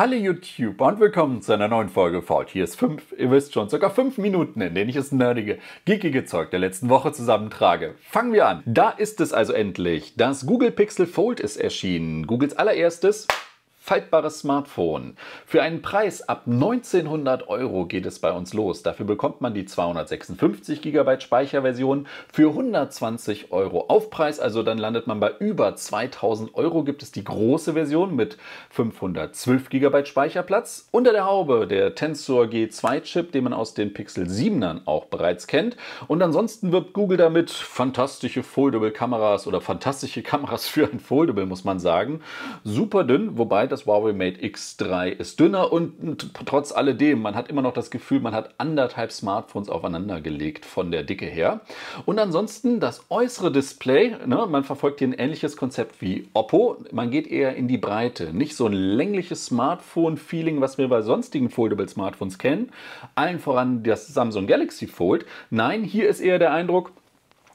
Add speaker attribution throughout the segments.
Speaker 1: Hallo YouTube und willkommen zu einer neuen Folge Fault. Hier ist 5, ihr wisst schon, circa 5 Minuten, in denen ich das nerdige, geekige Zeug der letzten Woche zusammentrage. Fangen wir an. Da ist es also endlich. Das Google Pixel Fold ist erschienen. Googles allererstes faltbares Smartphone. Für einen Preis ab 1900 Euro geht es bei uns los. Dafür bekommt man die 256 GB Speicherversion für 120 Euro Aufpreis. Also dann landet man bei über 2000 Euro. Gibt es die große Version mit 512 GB Speicherplatz. Unter der Haube der Tensor G2 Chip, den man aus den Pixel 7ern auch bereits kennt. Und ansonsten wirbt Google damit fantastische Foldable Kameras oder fantastische Kameras für ein Foldable, muss man sagen. Super dünn, wobei das das Huawei Mate X3 ist dünner und trotz alledem, man hat immer noch das Gefühl, man hat anderthalb Smartphones aufeinander gelegt von der Dicke her. Und ansonsten das äußere Display, ne, man verfolgt hier ein ähnliches Konzept wie Oppo. Man geht eher in die Breite, nicht so ein längliches Smartphone-Feeling, was wir bei sonstigen Foldable-Smartphones kennen. Allen voran das Samsung Galaxy Fold. Nein, hier ist eher der Eindruck,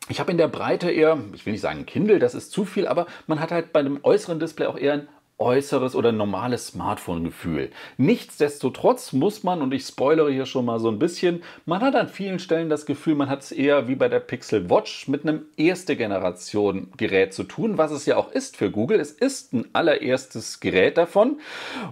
Speaker 1: ich habe in der Breite eher, ich will nicht sagen Kindle, das ist zu viel, aber man hat halt bei dem äußeren Display auch eher ein äußeres oder normales Smartphone-Gefühl. Nichtsdestotrotz muss man, und ich spoilere hier schon mal so ein bisschen, man hat an vielen Stellen das Gefühl, man hat es eher wie bei der Pixel Watch mit einem erste Generation Gerät zu tun, was es ja auch ist für Google. Es ist ein allererstes Gerät davon,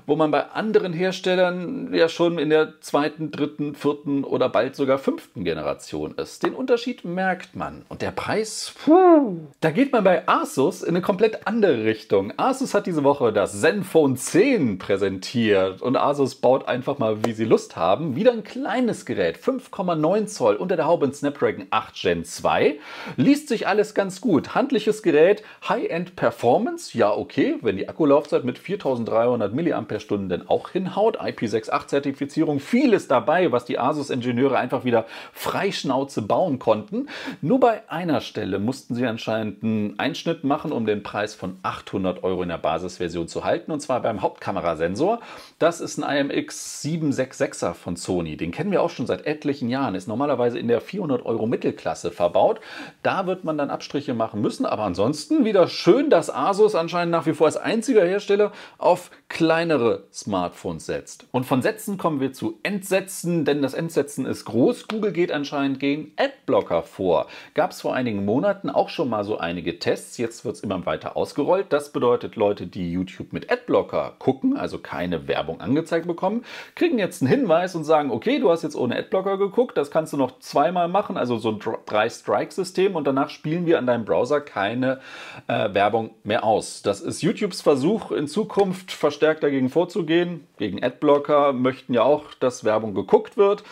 Speaker 1: wo man bei anderen Herstellern ja schon in der zweiten, dritten, vierten oder bald sogar fünften Generation ist. Den Unterschied merkt man. Und der Preis, puh, da geht man bei Asus in eine komplett andere Richtung. Asus hat diese Woche das Zenfone 10 präsentiert und Asus baut einfach mal, wie sie Lust haben. Wieder ein kleines Gerät, 5,9 Zoll unter der Haube in Snapdragon 8 Gen 2. Liest sich alles ganz gut. Handliches Gerät, High-End Performance, ja okay, wenn die Akkulaufzeit mit 4300 mAh denn auch hinhaut. IP68 Zertifizierung, vieles dabei, was die Asus-Ingenieure einfach wieder freischnauze bauen konnten. Nur bei einer Stelle mussten sie anscheinend einen Einschnitt machen, um den Preis von 800 Euro in der Basisversion Position zu halten, und zwar beim Hauptkamerasensor. Das ist ein IMX 766er von Sony. Den kennen wir auch schon seit etlichen Jahren. Ist normalerweise in der 400 Euro Mittelklasse verbaut. Da wird man dann Abstriche machen müssen, aber ansonsten wieder schön, dass Asus anscheinend nach wie vor als einziger Hersteller auf kleinere Smartphones setzt. Und von Sätzen kommen wir zu Entsätzen, denn das Entsetzen ist groß. Google geht anscheinend gegen Adblocker vor. Gab es vor einigen Monaten auch schon mal so einige Tests. Jetzt wird es immer weiter ausgerollt. Das bedeutet, Leute, die YouTube YouTube mit Adblocker gucken, also keine Werbung angezeigt bekommen, kriegen jetzt einen Hinweis und sagen, okay, du hast jetzt ohne Adblocker geguckt, das kannst du noch zweimal machen, also so ein Drei-Strike-System und danach spielen wir an deinem Browser keine äh, Werbung mehr aus. Das ist YouTubes Versuch, in Zukunft verstärkt dagegen vorzugehen. Gegen Adblocker möchten ja auch, dass Werbung geguckt wird.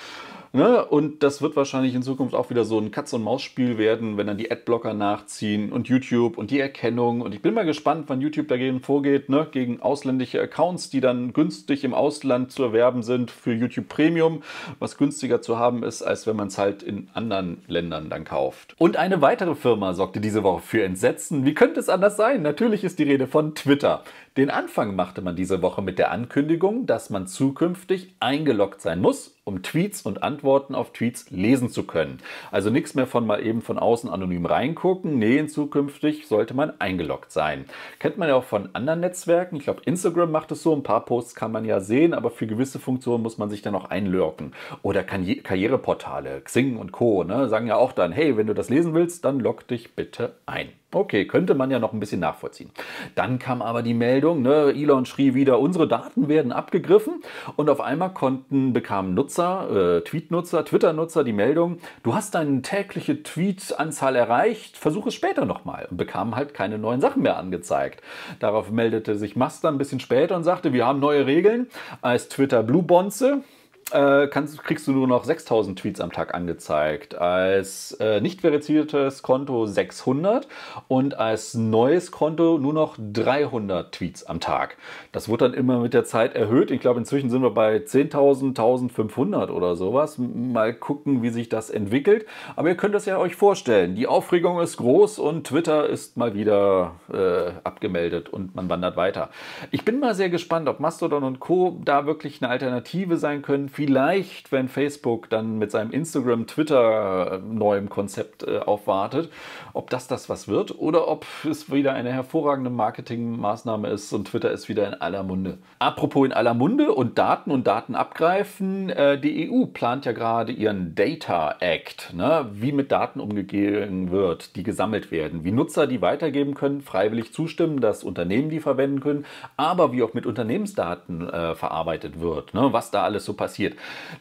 Speaker 1: Ne? Und das wird wahrscheinlich in Zukunft auch wieder so ein Katz-und-Maus-Spiel werden, wenn dann die Adblocker nachziehen und YouTube und die Erkennung. Und ich bin mal gespannt, wann YouTube dagegen vorgeht, ne? gegen ausländische Accounts, die dann günstig im Ausland zu erwerben sind für YouTube Premium, was günstiger zu haben ist, als wenn man es halt in anderen Ländern dann kauft. Und eine weitere Firma sorgte diese Woche für Entsetzen. Wie könnte es anders sein? Natürlich ist die Rede von Twitter. Den Anfang machte man diese Woche mit der Ankündigung, dass man zukünftig eingeloggt sein muss, um Tweets und Antworten auf Tweets lesen zu können. Also nichts mehr von mal eben von außen anonym reingucken. Nee, in zukünftig sollte man eingeloggt sein. Kennt man ja auch von anderen Netzwerken. Ich glaube, Instagram macht es so. Ein paar Posts kann man ja sehen, aber für gewisse Funktionen muss man sich dann auch einloggen. Oder Karriereportale, Xing und Co. Ne, sagen ja auch dann, hey, wenn du das lesen willst, dann log dich bitte ein. Okay, könnte man ja noch ein bisschen nachvollziehen. Dann kam aber die Meldung, ne, Elon schrie wieder, unsere Daten werden abgegriffen und auf einmal konnten, bekamen Nutzer, äh, Tweet-Nutzer, Twitter-Nutzer die Meldung, du hast deine tägliche Tweet-Anzahl erreicht, versuch es später nochmal und bekamen halt keine neuen Sachen mehr angezeigt. Darauf meldete sich Master ein bisschen später und sagte, wir haben neue Regeln als Twitter Blue Bonze äh, kannst, kriegst du nur noch 6000 Tweets am Tag angezeigt. Als äh, nicht verifiziertes Konto 600 und als neues Konto nur noch 300 Tweets am Tag. Das wird dann immer mit der Zeit erhöht. Ich glaube, inzwischen sind wir bei 10.000, 1500 oder sowas. Mal gucken, wie sich das entwickelt. Aber ihr könnt es ja euch vorstellen. Die Aufregung ist groß und Twitter ist mal wieder äh, abgemeldet und man wandert weiter. Ich bin mal sehr gespannt, ob Mastodon und Co. da wirklich eine Alternative sein können für vielleicht, wenn Facebook dann mit seinem Instagram, Twitter äh, neuem Konzept äh, aufwartet, ob das das was wird oder ob es wieder eine hervorragende Marketingmaßnahme ist und Twitter ist wieder in aller Munde. Apropos in aller Munde und Daten und Daten abgreifen, äh, die EU plant ja gerade ihren Data Act, ne? wie mit Daten umgegangen wird, die gesammelt werden, wie Nutzer die weitergeben können, freiwillig zustimmen, dass Unternehmen die verwenden können, aber wie auch mit Unternehmensdaten äh, verarbeitet wird, ne? was da alles so passiert.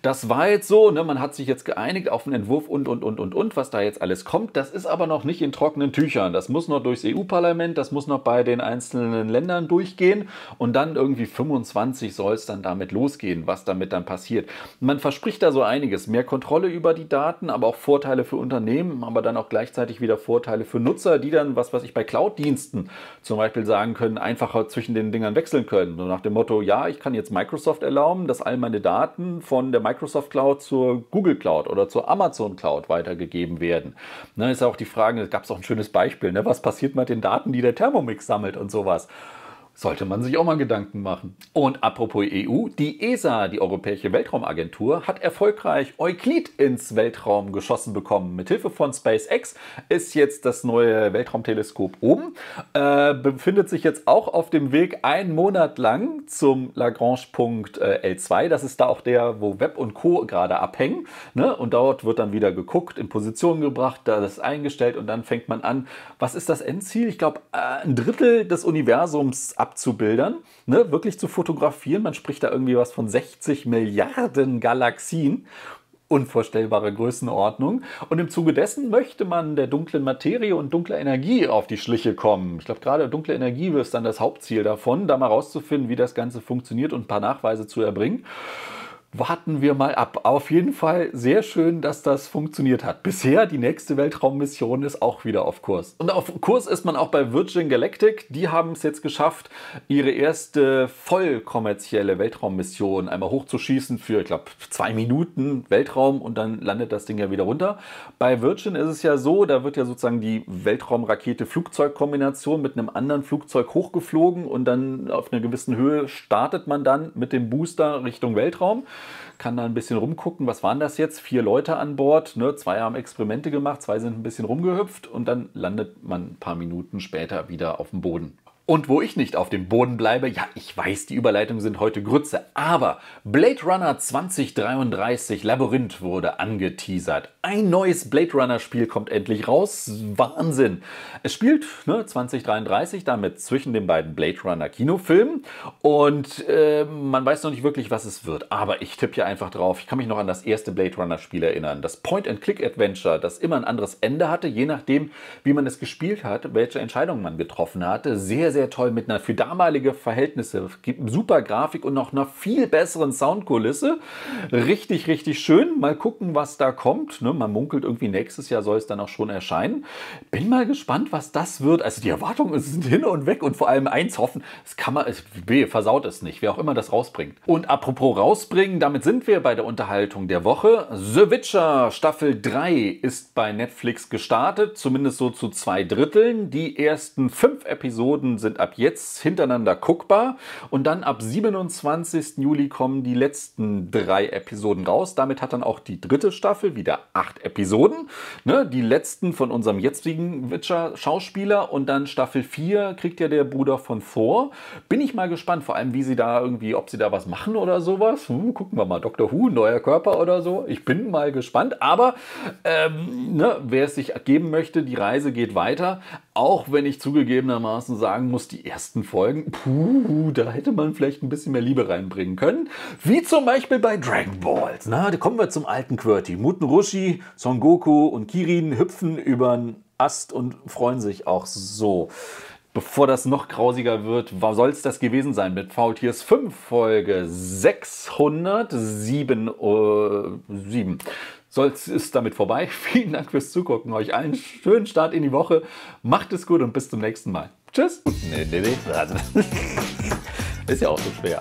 Speaker 1: Das war jetzt so, ne? man hat sich jetzt geeinigt auf einen Entwurf und, und, und, und, und, was da jetzt alles kommt. Das ist aber noch nicht in trockenen Tüchern. Das muss noch durchs EU-Parlament, das muss noch bei den einzelnen Ländern durchgehen und dann irgendwie 25 soll es dann damit losgehen, was damit dann passiert. Man verspricht da so einiges, mehr Kontrolle über die Daten, aber auch Vorteile für Unternehmen, aber dann auch gleichzeitig wieder Vorteile für Nutzer, die dann, was weiß ich, bei Cloud-Diensten zum Beispiel sagen können, einfacher zwischen den Dingern wechseln können. So nach dem Motto, ja, ich kann jetzt Microsoft erlauben, dass all meine Daten von der Microsoft Cloud zur Google Cloud oder zur Amazon Cloud weitergegeben werden. Ne, ist auch die Frage, es gab auch ein schönes Beispiel, ne, was passiert mit den Daten, die der Thermomix sammelt und sowas sollte man sich auch mal Gedanken machen. Und apropos EU, die ESA, die Europäische Weltraumagentur, hat erfolgreich Euklid ins Weltraum geschossen bekommen. Mithilfe von SpaceX ist jetzt das neue Weltraumteleskop oben, äh, befindet sich jetzt auch auf dem Weg einen Monat lang zum Lagrange-Punkt äh, L2. Das ist da auch der, wo Web und Co. gerade abhängen. Ne? Und dort wird dann wieder geguckt, in Position gebracht, da ist eingestellt und dann fängt man an. Was ist das Endziel? Ich glaube, äh, ein Drittel des Universums abzubildern, ne, wirklich zu fotografieren. Man spricht da irgendwie was von 60 Milliarden Galaxien. Unvorstellbare Größenordnung. Und im Zuge dessen möchte man der dunklen Materie und dunkler Energie auf die Schliche kommen. Ich glaube, gerade dunkle Energie ist dann das Hauptziel davon, da mal rauszufinden, wie das Ganze funktioniert und ein paar Nachweise zu erbringen warten wir mal ab. Auf jeden Fall sehr schön, dass das funktioniert hat. Bisher die nächste Weltraummission ist auch wieder auf Kurs. Und auf Kurs ist man auch bei Virgin Galactic. Die haben es jetzt geschafft, ihre erste voll kommerzielle Weltraummission einmal hochzuschießen für, ich glaube, zwei Minuten Weltraum und dann landet das Ding ja wieder runter. Bei Virgin ist es ja so, da wird ja sozusagen die Weltraumrakete-Flugzeug-Kombination mit einem anderen Flugzeug hochgeflogen und dann auf einer gewissen Höhe startet man dann mit dem Booster Richtung Weltraum kann da ein bisschen rumgucken. Was waren das jetzt? Vier Leute an Bord. Ne? Zwei haben Experimente gemacht, zwei sind ein bisschen rumgehüpft und dann landet man ein paar Minuten später wieder auf dem Boden. Und wo ich nicht auf dem Boden bleibe, ja, ich weiß, die Überleitungen sind heute Grütze, aber Blade Runner 2033 Labyrinth wurde angeteasert. Ein neues Blade Runner Spiel kommt endlich raus. Wahnsinn. Es spielt ne, 2033 damit zwischen den beiden Blade Runner Kinofilmen und äh, man weiß noch nicht wirklich, was es wird. Aber ich tippe ja einfach drauf. Ich kann mich noch an das erste Blade Runner Spiel erinnern. Das Point-and-Click-Adventure, das immer ein anderes Ende hatte, je nachdem, wie man es gespielt hat, welche Entscheidungen man getroffen hatte. Sehr, sehr sehr toll mit einer für damalige Verhältnisse super Grafik und noch einer viel besseren Soundkulisse. Richtig, richtig schön. Mal gucken, was da kommt. Ne, man munkelt irgendwie nächstes Jahr soll es dann auch schon erscheinen. Bin mal gespannt, was das wird. Also die Erwartungen sind hin und weg und vor allem eins hoffen, es kann man, es, versaut es nicht, wer auch immer das rausbringt. Und apropos rausbringen, damit sind wir bei der Unterhaltung der Woche. The Witcher Staffel 3 ist bei Netflix gestartet, zumindest so zu zwei Dritteln. Die ersten fünf Episoden sind sind ab jetzt hintereinander guckbar und dann ab 27. Juli kommen die letzten drei Episoden raus. Damit hat dann auch die dritte Staffel wieder acht Episoden. Ne? Die letzten von unserem jetzigen Witcher-Schauspieler und dann Staffel 4 kriegt ja der Bruder von Thor. Bin ich mal gespannt, vor allem wie sie da irgendwie, ob sie da was machen oder sowas. Hm, gucken wir mal, Dr. Who, neuer Körper oder so. Ich bin mal gespannt, aber ähm, ne, wer es sich geben möchte, die Reise geht weiter. Auch wenn ich zugegebenermaßen sagen muss, die ersten Folgen, puh, da hätte man vielleicht ein bisschen mehr Liebe reinbringen können. Wie zum Beispiel bei Dragon Balls. Na, da kommen wir zum alten Qwerty. Muten Roshi, Son Goku und Kirin hüpfen über einen Ast und freuen sich auch so. Bevor das noch grausiger wird, soll es das gewesen sein mit VTS 5 Folge 607. Uh, 7 soll ist damit vorbei. Vielen Dank fürs Zugucken. Euch allen schönen Start in die Woche. Macht es gut und bis zum nächsten Mal. Tschüss. Nee, nee, nee. Ist ja auch so schwer.